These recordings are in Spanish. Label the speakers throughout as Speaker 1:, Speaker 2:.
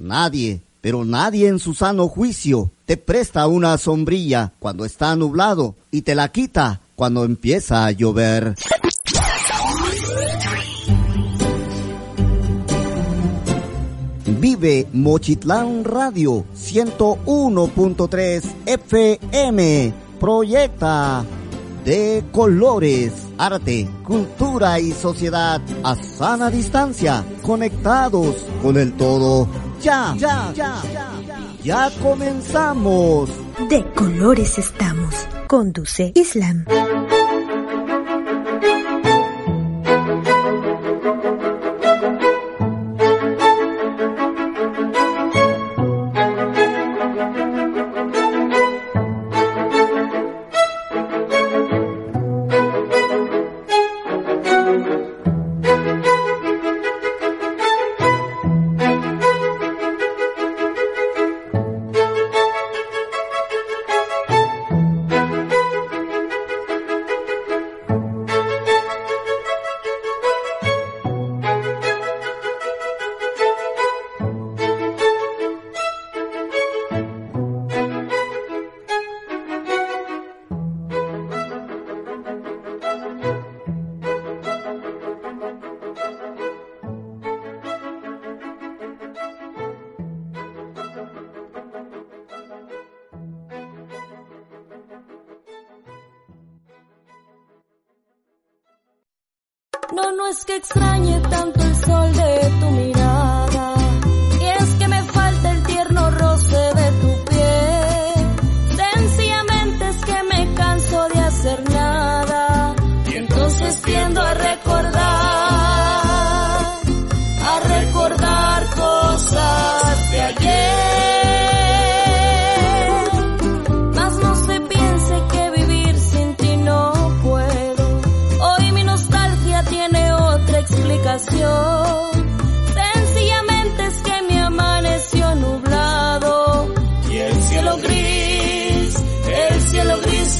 Speaker 1: Nadie, pero nadie en su sano juicio te presta una sombrilla cuando está nublado y te la quita cuando empieza a llover. Vive Mochitlán Radio 101.3 FM. Proyecta de colores, arte, cultura y sociedad a sana distancia, conectados con el todo. Ya, ya, ya, ya, ya comenzamos.
Speaker 2: De colores estamos. Conduce Islam.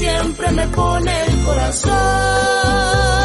Speaker 3: Siempre me pone el corazón.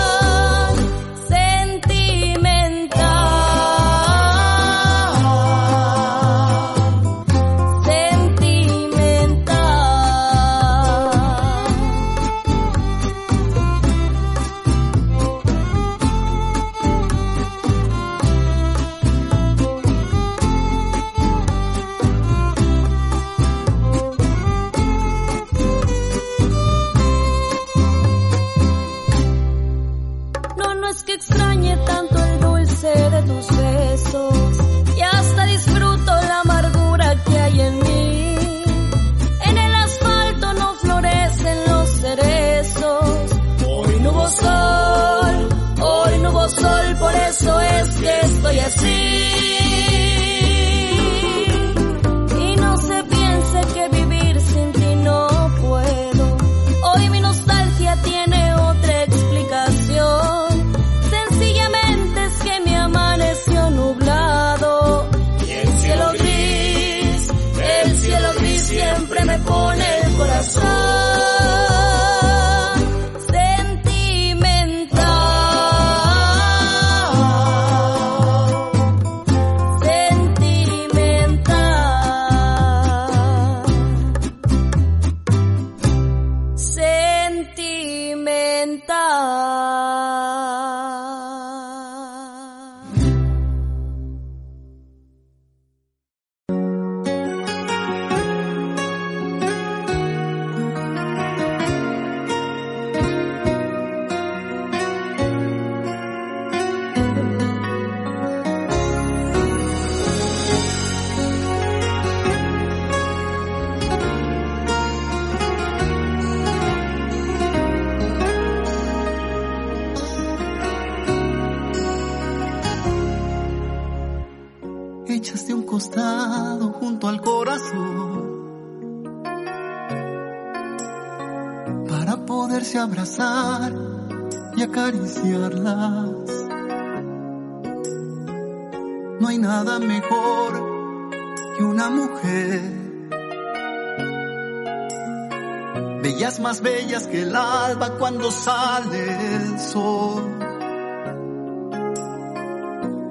Speaker 4: Cuando sale el.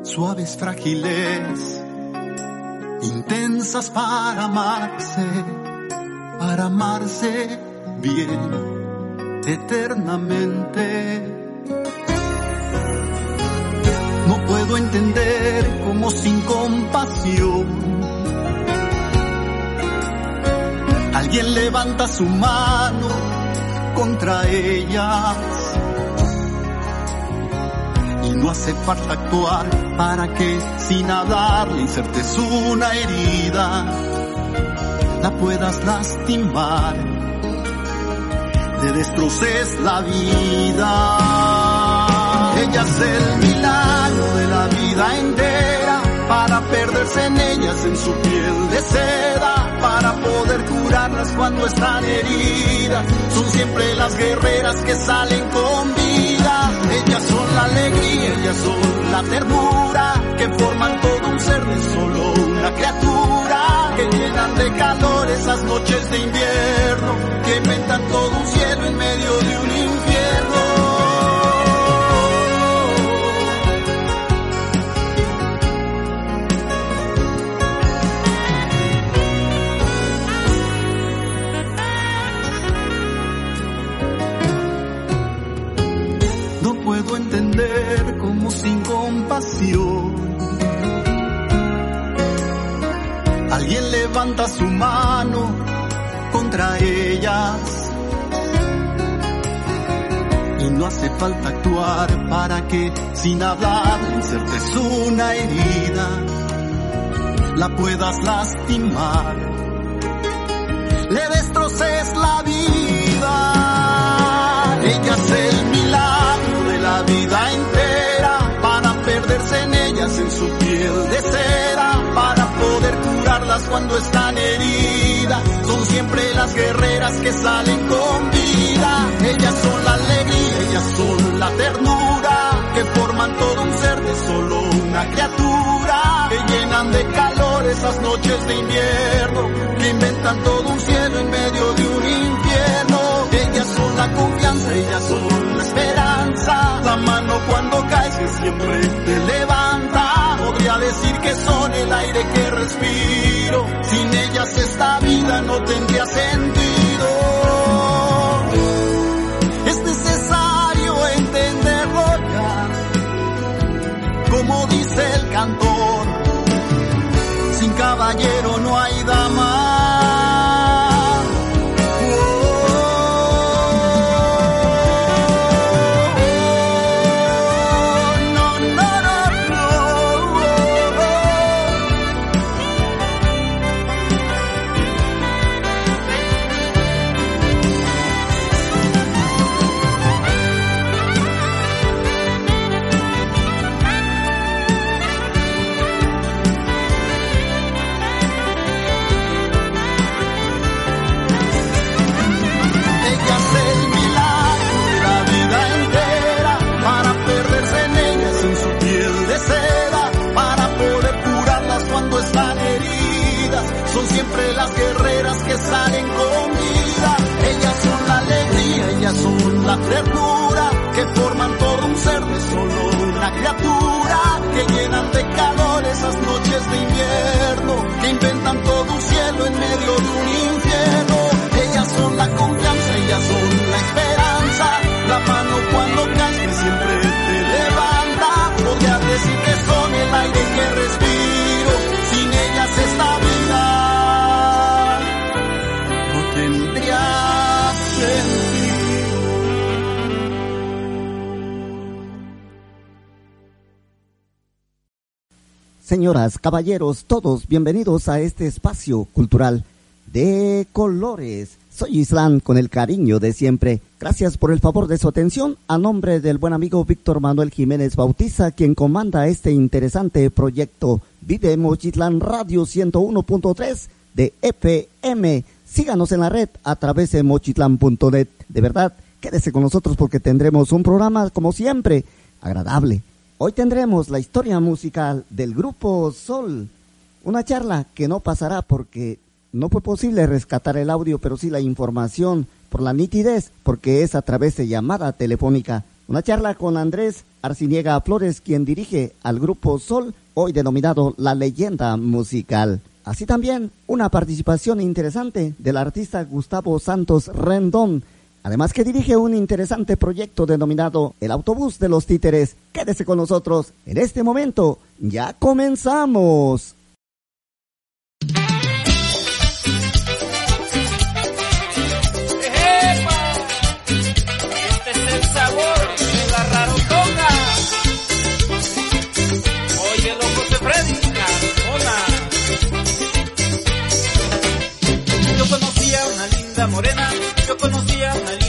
Speaker 4: Suaves, frágiles, intensas para amarse, para amarse bien eternamente. No puedo entender cómo sin compasión alguien levanta su mano contra ellas. Y no hace falta actuar para que sin hablar le insertes una herida, la puedas lastimar, le destroces la vida. Ella es el milagro de la vida entera para perderse en ellas en su piel de seda, para poder curarlas cuando están heridas. Son siempre las guerreras que salen con vida. Ellas son la alegría, ellas son la ternura, que forman todo un ser de solo una criatura, que llenan de calor esas noches de invierno, que inventan todo un cielo en medio de un infierno. Levanta su mano contra ellas. Y no hace falta actuar para que sin hablar insertes una herida, la puedas lastimar, le destroces la vida. Ella es el milagro de la vida entera para perderse en ellas en su piel de poder cuando están heridas. Son siempre las guerreras que salen con vida. Ellas son la alegría, ellas son la ternura, que forman todo un ser de solo una criatura, que llenan de calor esas noches de invierno, que inventan todo un cielo en medio de un infierno. Ellas son la confianza, ellas son la esperanza, la mano cuando caes que siempre te levanta. Podría decir que son el aire que respiro, sin ellas esta vida no tendría sentido. Es necesario entenderlo ya, como dice el cantor, sin caballero no hay dama.
Speaker 1: Caballeros, todos bienvenidos a este espacio cultural de colores. Soy Islam con el cariño de siempre. Gracias por el favor de su atención. A nombre del buen amigo Víctor Manuel Jiménez Bautiza, quien comanda este interesante proyecto Vide Mochitlán Radio 101.3 de FM. Síganos en la red a través de mochitlán.net. De verdad, quédese con nosotros porque tendremos un programa, como siempre, agradable. Hoy tendremos la historia musical del grupo Sol. Una charla que no pasará porque no fue posible rescatar el audio, pero sí la información por la nitidez, porque es a través de llamada telefónica. Una charla con Andrés Arciniega Flores, quien dirige al grupo Sol, hoy denominado La Leyenda Musical. Así también una participación interesante del artista Gustavo Santos Rendón, además que dirige un interesante proyecto denominado El Autobús de los Títeres. Quédese con nosotros en este momento. Ya comenzamos.
Speaker 5: morena, yo conocía una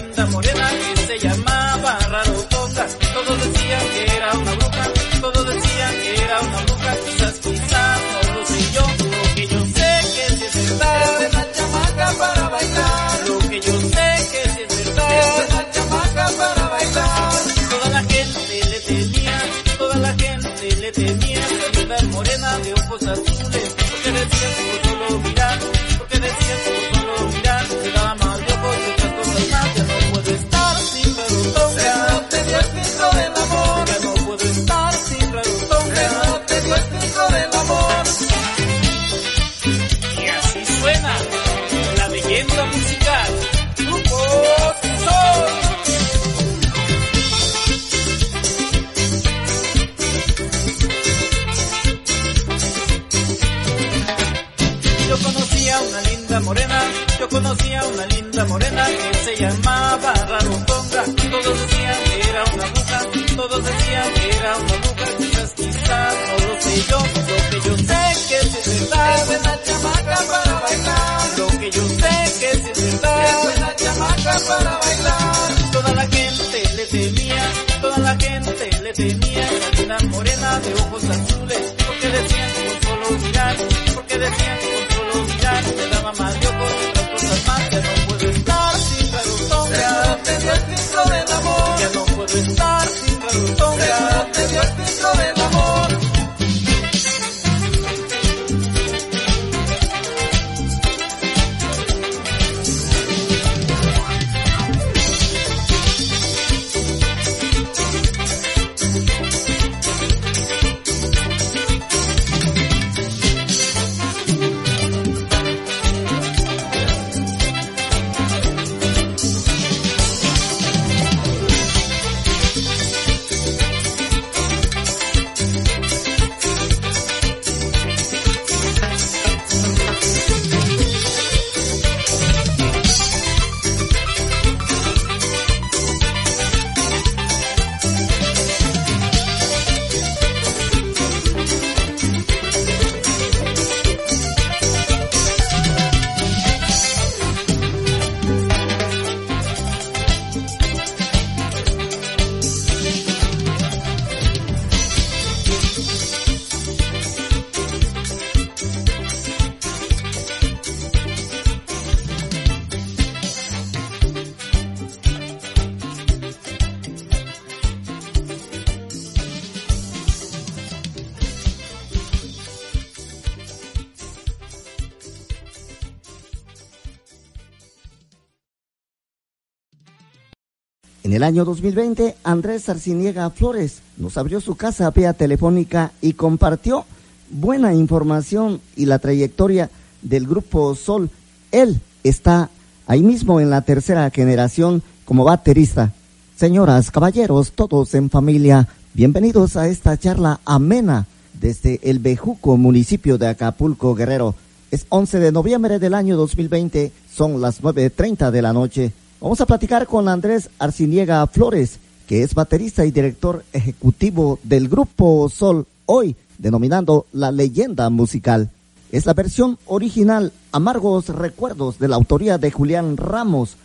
Speaker 5: el
Speaker 1: año 2020, Andrés Arciniega Flores nos abrió su casa vía telefónica y compartió buena información y la trayectoria del grupo Sol. Él está ahí mismo en la tercera generación como baterista. Señoras, caballeros, todos en familia, bienvenidos a esta charla amena desde el Bejuco, municipio de Acapulco, Guerrero. Es 11 de noviembre del año 2020, son las 9.30 de la noche. Vamos a platicar con Andrés Arciniega Flores, que es baterista y director ejecutivo del grupo Sol, hoy denominando la leyenda musical. Es la versión original Amargos Recuerdos de la autoría de Julián Ramos.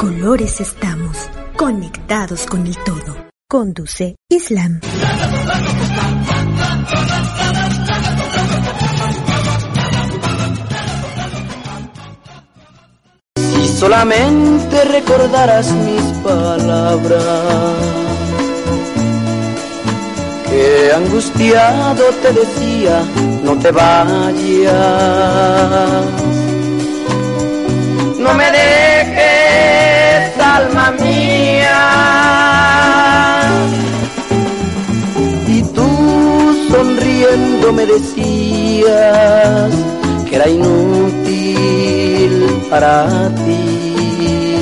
Speaker 6: Colores estamos, conectados con el todo. Conduce Islam.
Speaker 7: Si solamente recordaras mis palabras, que angustiado te decía, no te vayas no me dejes, alma mía. Y tú sonriendo me decías que era inútil para ti,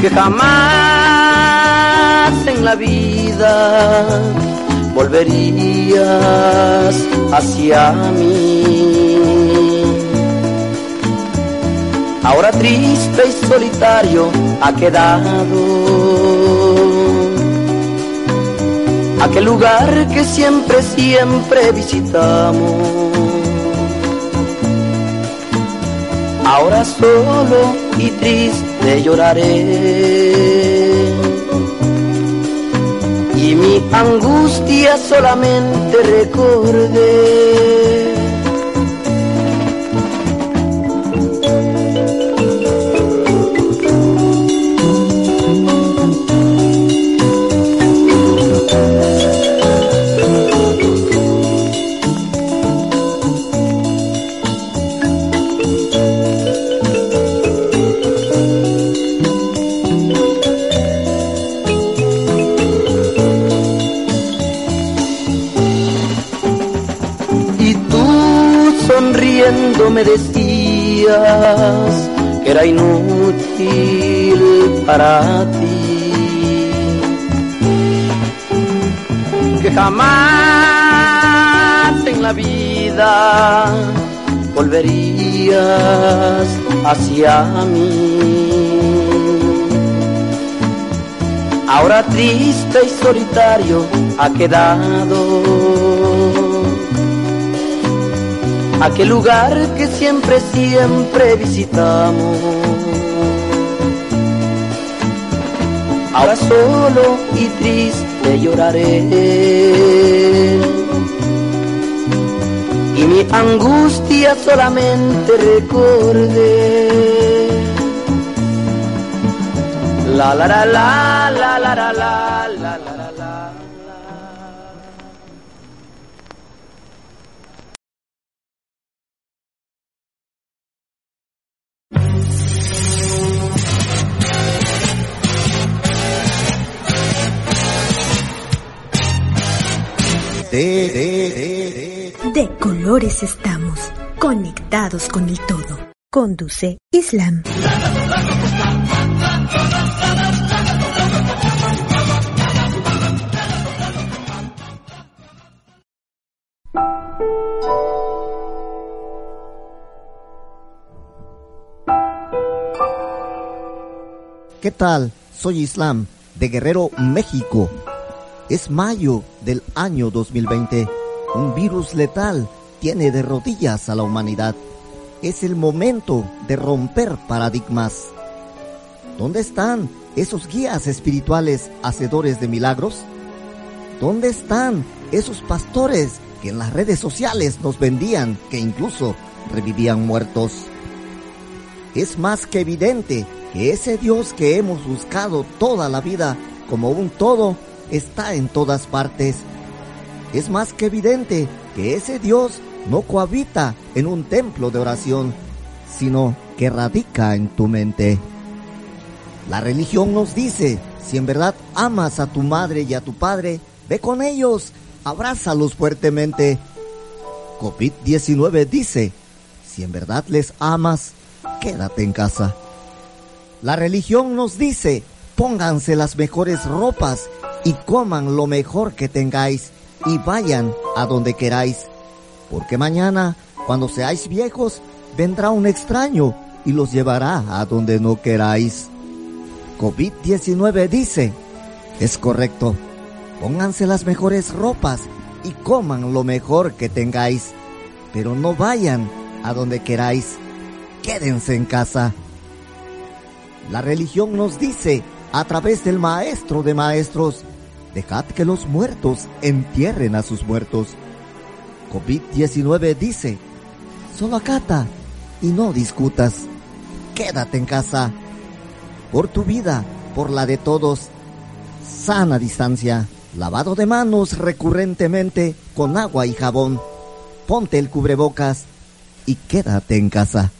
Speaker 7: que jamás en la vida volverías hacia mí ahora triste y solitario ha quedado. Aquel lugar que siempre, siempre visitamos. Ahora solo y triste lloraré. Y mi angustia solamente recordé me decías que era inútil para ti, que jamás en la vida volverías hacia mí. Ahora triste y solitario ha quedado aquel lugar que siempre, siempre visitamos. Ahora solo y triste lloraré. Y mi angustia solamente recordé. La la la la la la la. la.
Speaker 6: Estamos, conectados con el todo. Conduce Islam.
Speaker 1: ¿Qué tal? Soy Islam, de Guerrero, México. Es mayo del año 2020. Un virus letal tiene de rodillas a la humanidad. Es el momento de romper paradigmas. ¿Dónde están esos guías espirituales hacedores de milagros? ¿Dónde están esos pastores que en las redes sociales nos vendían que incluso revivían muertos? Es más que evidente que ese Dios que hemos buscado toda la vida como un todo está en todas partes. Es más que evidente que ese Dios no cohabita en un templo de oración, sino que radica en tu mente. La religión nos dice, si en verdad amas a tu madre y a tu padre, ve con ellos, abrázalos fuertemente. COVID-19 dice, si en verdad les amas, quédate en casa. La religión nos dice, pónganse las mejores ropas y coman lo mejor que tengáis y vayan a donde queráis, porque mañana, cuando seáis viejos, vendrá un extraño y los llevará a donde no queráis. COVID-19 dice, es correcto, pónganse las mejores ropas y coman lo mejor que tengáis, pero no vayan a donde queráis, quédense en casa. La religión nos dice, a través del Maestro de Maestros, dejad que los muertos entierren a sus muertos. COVID-19 dice, solo acata y no discutas. Quédate en casa. Por tu vida, por la de todos. Sana distancia. Lavado de manos recurrentemente con agua y jabón. Ponte el cubrebocas y quédate en casa.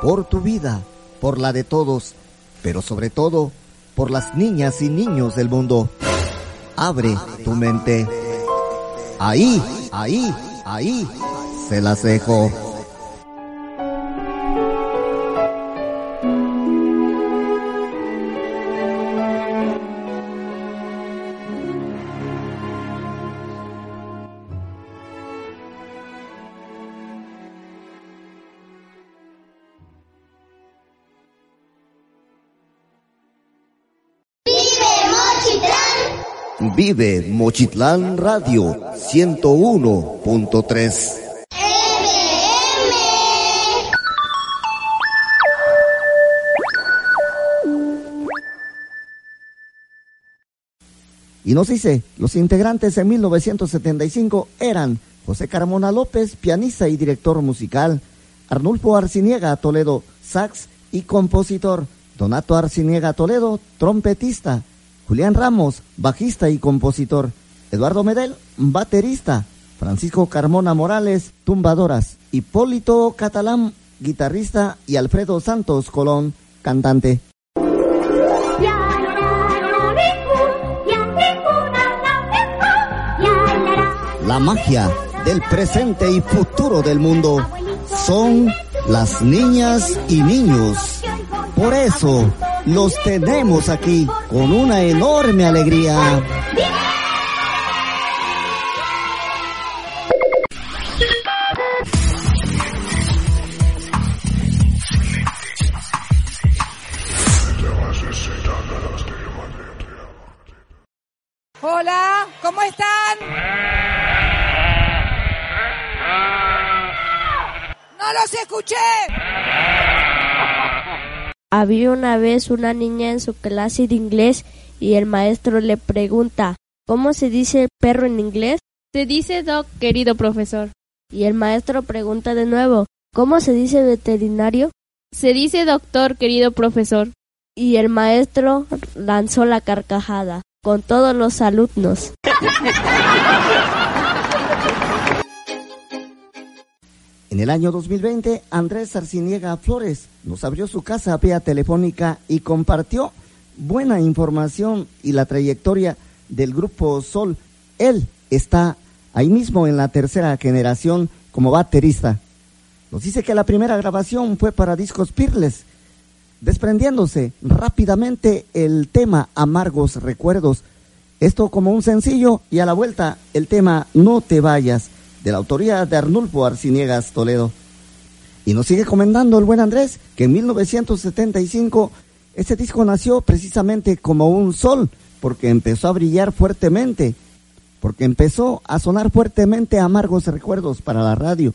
Speaker 1: Por tu vida, por la de todos, pero sobre todo por las niñas y niños del mundo. Abre tu mente. Ahí, ahí, ahí, se las dejo. Vive Mochitlán Radio 101.3. Y nos dice, los integrantes en 1975 eran José Carmona López, pianista y director musical, Arnulfo Arciniega Toledo, sax y compositor, Donato Arciniega Toledo, trompetista, Julián Ramos, bajista y compositor, Eduardo Medel, baterista, Francisco Carmona Morales, tumbadoras, Hipólito Catalán, guitarrista y Alfredo Santos Colón, cantante. La magia del presente y futuro del mundo son las niñas y niños. Por eso los tenemos aquí con una enorme alegría.
Speaker 8: Hola, ¿cómo están? No los escuché.
Speaker 9: Había una vez una niña en su clase de inglés y el maestro le pregunta, ¿cómo se dice perro en inglés?
Speaker 10: Se dice dog, querido profesor.
Speaker 9: Y el maestro pregunta de nuevo, ¿cómo se dice veterinario?
Speaker 10: Se dice doctor, querido profesor.
Speaker 9: Y el maestro lanzó la carcajada con todos los alumnos.
Speaker 1: En el año 2020, Andrés Arciniega Flores nos abrió su casa vía telefónica y compartió buena información y la trayectoria del grupo Sol. Él está ahí mismo en la tercera generación como baterista. Nos dice que la primera grabación fue para Discos Pirles, desprendiéndose rápidamente el tema Amargos Recuerdos. Esto como un sencillo y a la vuelta el tema No te vayas, de la autoría de Arnulfo Arciniegas Toledo. Y nos sigue comentando el buen Andrés que en 1975 este disco nació precisamente como un sol, porque empezó a brillar fuertemente, porque empezó a sonar fuertemente amargos recuerdos para la radio.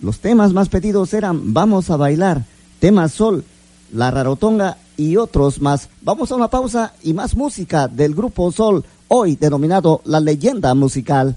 Speaker 1: Los temas más pedidos eran Vamos a bailar, Tema Sol, La Rarotonga y otros más. Vamos a una pausa y más música del grupo Sol, hoy denominado La Leyenda Musical.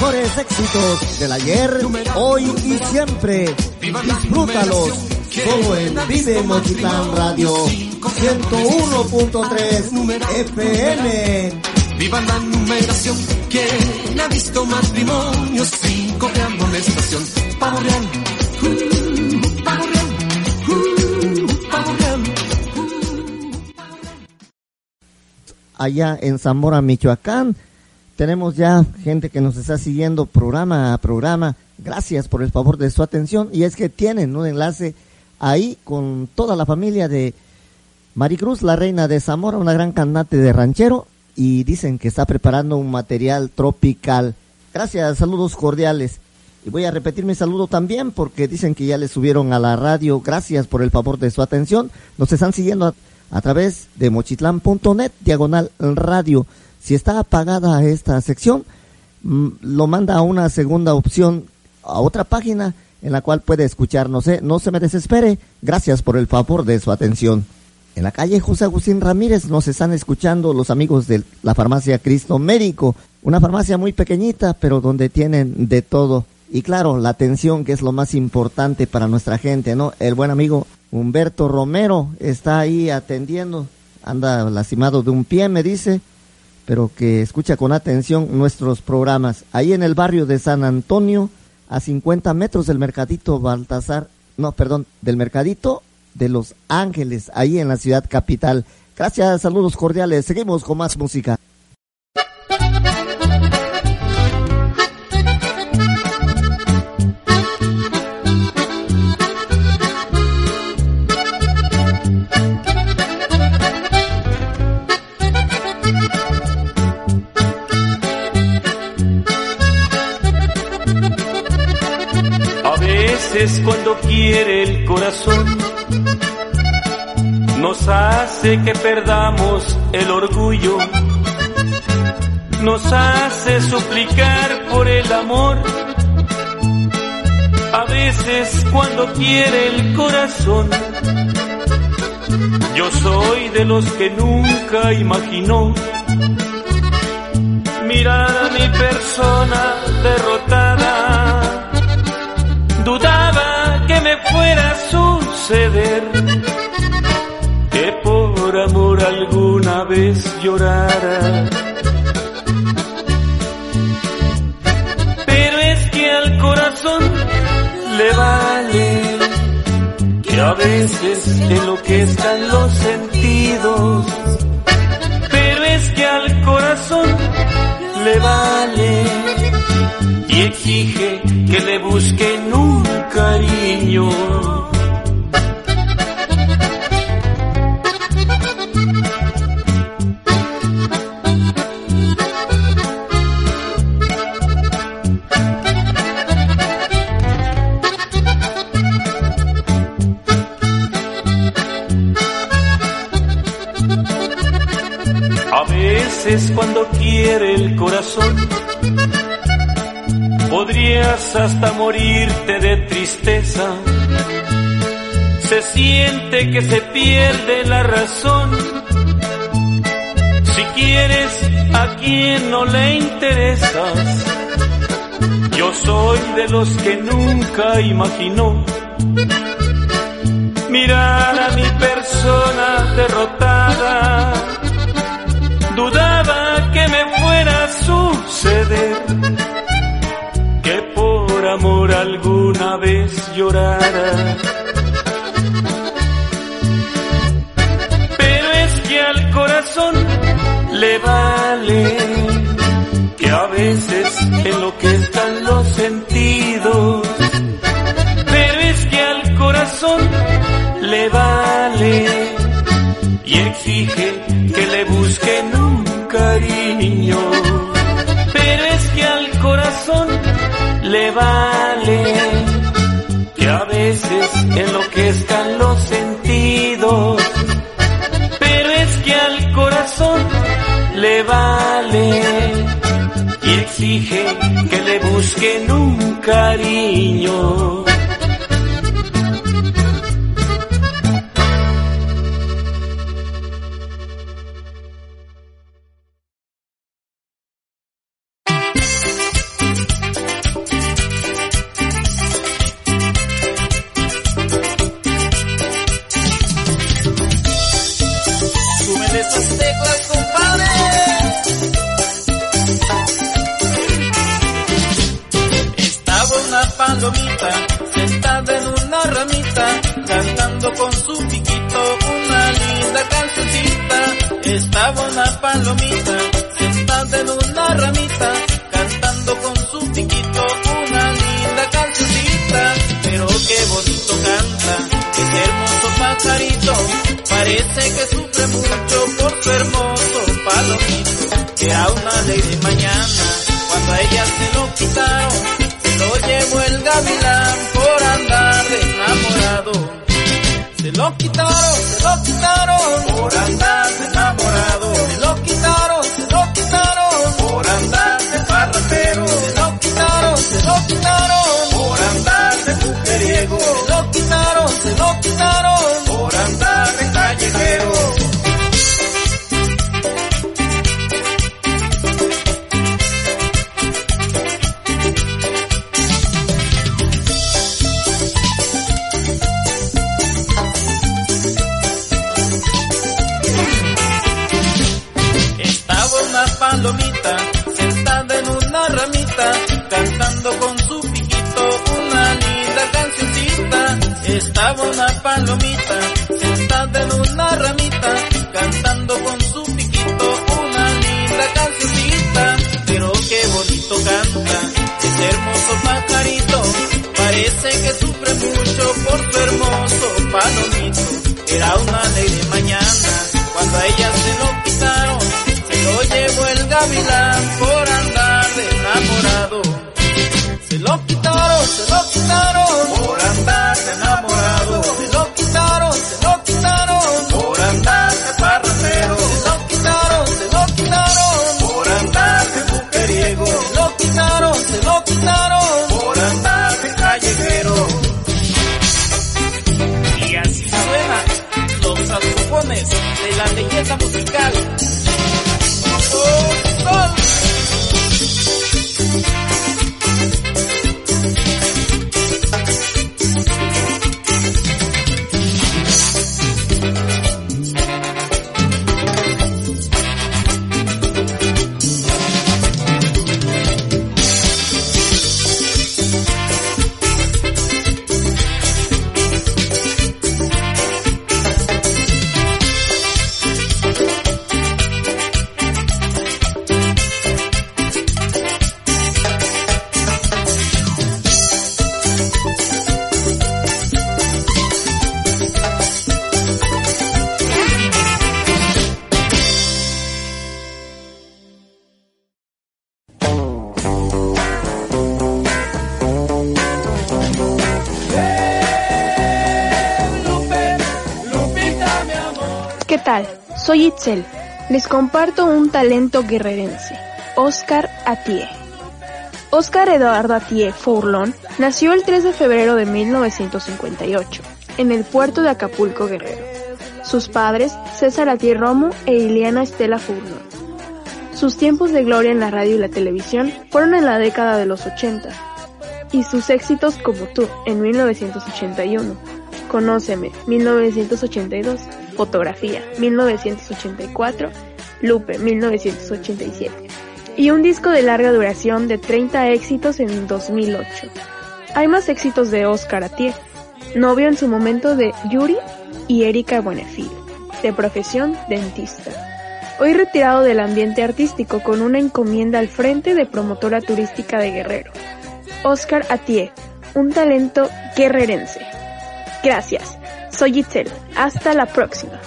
Speaker 1: mejores éxitos del ayer, hoy y siempre. Disfrútalos solo en Vive Mochitlán Radio 101.3 FM.
Speaker 11: Viva la numeración, quien ha visto matrimonios cinco de amonestación. Pavo real, uh, pavo real, uh, pavo real.
Speaker 1: Allá en Zamora, Michoacán, tenemos ya gente que nos está siguiendo programa a programa. Gracias por el favor de su atención. Y es que tienen un enlace ahí con toda la familia de Maricruz, la reina de Zamora, una gran cantante de ranchero, y dicen que está preparando un material tropical. Gracias, saludos cordiales. Y voy a repetir mi saludo también porque dicen que ya le subieron a la radio. Gracias por el favor de su atención. Nos están siguiendo a, a través de mochitlán.net, diagonal radio. Si está apagada esta sección, mm, lo manda a una segunda opción, a otra página en la cual puede escucharnos. ¿eh? No se me desespere. Gracias por el favor de su atención. En la calle José Agustín Ramírez nos están escuchando los amigos de la farmacia Cristo Médico, una farmacia muy pequeñita, pero donde tienen de todo. Y claro, la atención que es lo más importante para nuestra gente, ¿no? El buen amigo Humberto Romero está ahí atendiendo, anda lastimado de un pie, me dice, pero que escucha con atención nuestros programas. Ahí en el barrio de San Antonio, a 50 metros del Mercadito Baltasar, no, perdón, del Mercadito de Los Ángeles, ahí en la ciudad capital. Gracias, saludos cordiales. Seguimos con más música.
Speaker 12: Veces cuando quiere el corazón nos hace que perdamos el orgullo, nos hace suplicar por el amor. A veces cuando quiere el corazón, yo soy de los que nunca imaginó mirar a mi persona derrotada. Fuera a suceder que por amor alguna vez llorara. Pero es que al corazón le vale que a veces enloquezcan los sentidos. Pero es que al corazón le vale y exige que le busquen un cariño. Hasta morirte de tristeza. Se siente que se pierde la razón. Si quieres a quien no le interesas, yo soy de los que nunca imaginó mirar a mi persona derrotada dudaba que me fuera a suceder alguna vez llorara. Pero es que al corazón le vale que a veces enloquezcan busquen un cariño.
Speaker 5: Parece que sufre mucho por su hermoso palomito. Que a una ley de mañana, cuando a ella se lo quitaron, se lo llevó el gavilán por andar de enamorado. Se lo quitaron, se lo quitaron por andar de enamorado. Lo quitaron, se lo ¿Qué
Speaker 13: tal? Soy Itzel. Les comparto un talento guerrerense, Oscar Atie. Oscar Eduardo Atie Fourlón nació el 3 de febrero de 1958 en el puerto de Acapulco, Guerrero. Sus padres, César Atie Romo e Ileana Estela Fourlón. Sus tiempos de gloria en la radio y la televisión fueron en la década de los 80 y sus éxitos como tú en 1981, Conóceme 1982, Fotografía 1984, Lupe 1987 y un disco de larga duración de 30 éxitos en 2008. Hay más éxitos de Oscar Atié, novio en su momento de Yuri y Erika Buenefil, de profesión dentista. Hoy retirado del ambiente artístico con una encomienda al frente de promotora turística de Guerrero. Oscar Atié, un talento guerrerense. Gracias. Soy Itzel. Hasta la próxima.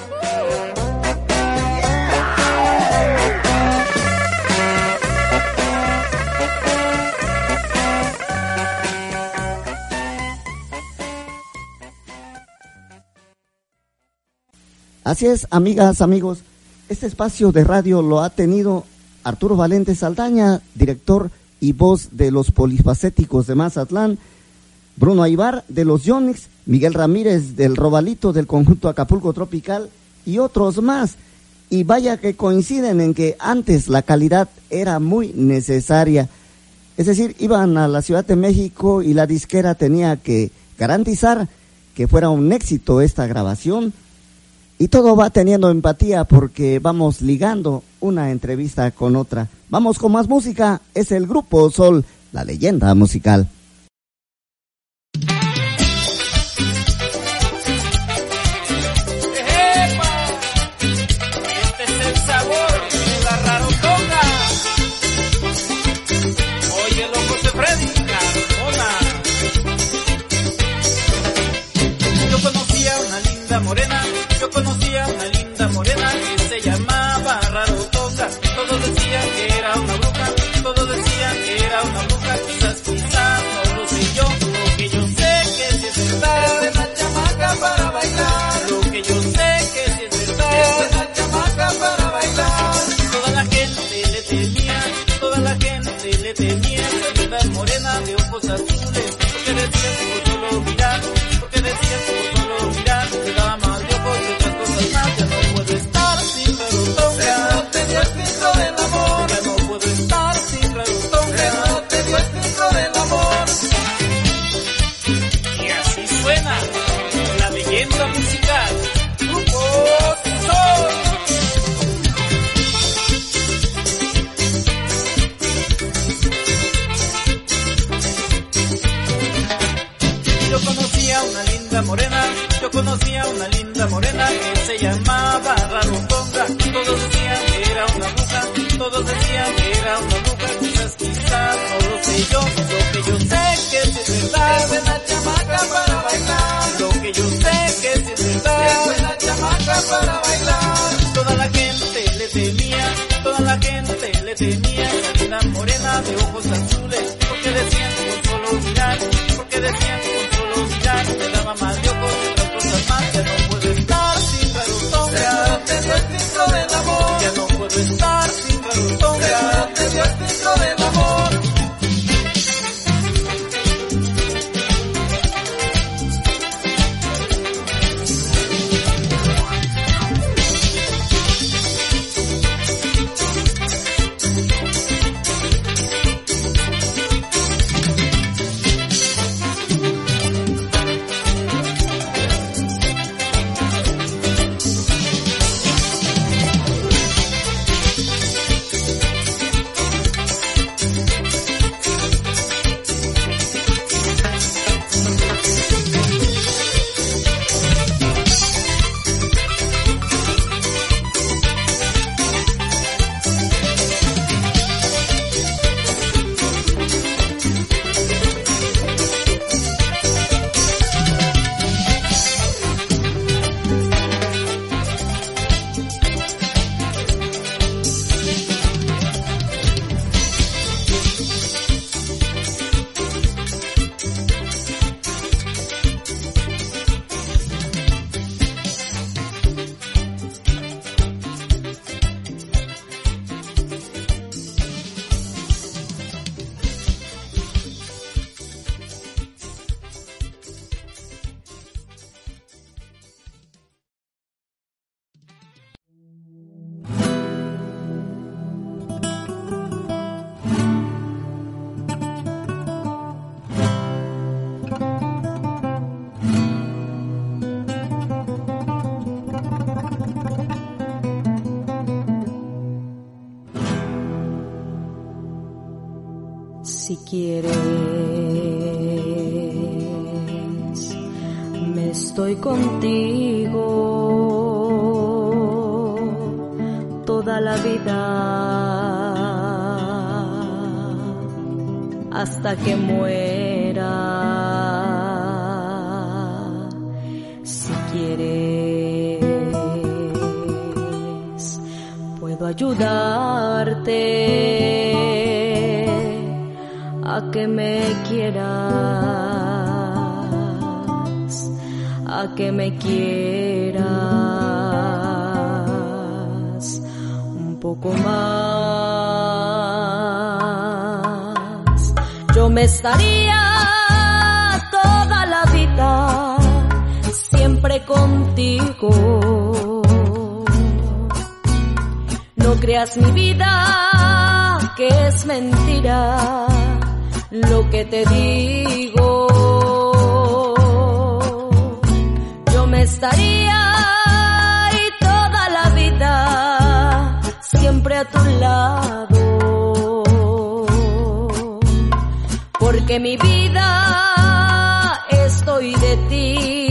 Speaker 1: Así es, amigas, amigos, este espacio de radio lo ha tenido Arturo Valente Saldaña, director y voz de los polifacéticos de Mazatlán, Bruno Aibar de los Yonex, Miguel Ramírez del Robalito del conjunto Acapulco Tropical y otros más. Y vaya que coinciden en que antes la calidad era muy necesaria. Es decir, iban a la Ciudad de México y la disquera tenía que garantizar que fuera un éxito esta grabación. Y todo va teniendo empatía porque vamos ligando una entrevista con otra. Vamos con más música. Es el grupo Sol, la leyenda musical.
Speaker 5: conocí me
Speaker 2: estoy contigo. Toda la vida. Hasta que muera. Si quieres puedo ayudarte a que me quieras que me quieras un poco más. Yo me estaría toda la vida siempre contigo. No creas mi vida que es mentira lo que te digo. estaría toda la vida siempre a tu lado. Porque mi vida estoy de ti.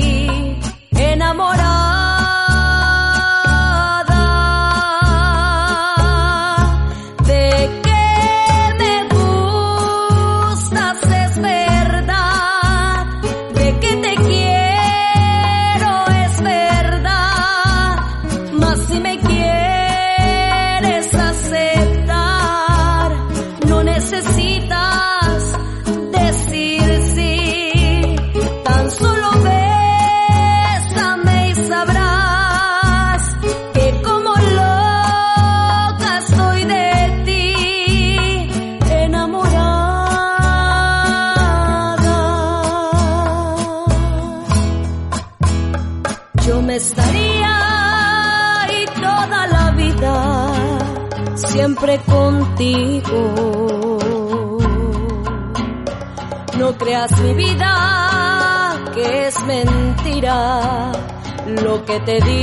Speaker 2: te
Speaker 1: di.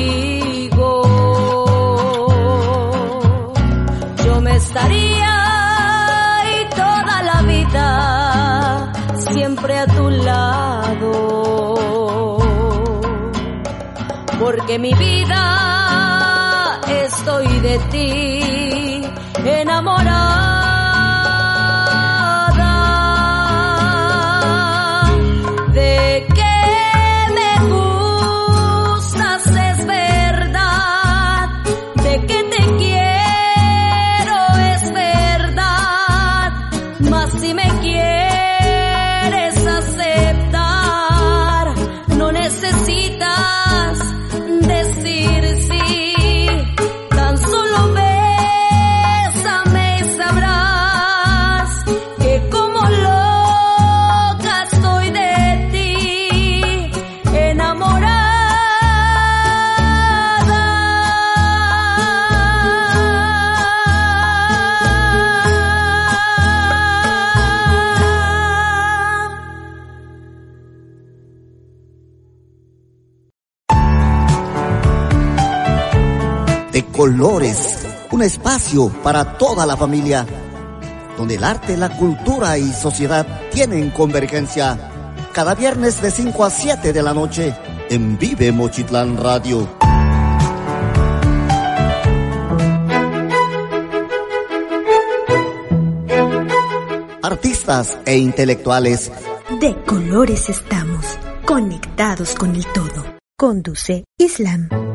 Speaker 1: para toda la familia, donde el arte, la cultura y sociedad tienen convergencia. Cada viernes de 5 a 7 de la noche en Vive Mochitlán Radio. Artistas e intelectuales.
Speaker 6: De colores estamos, conectados con el todo. Conduce Islam.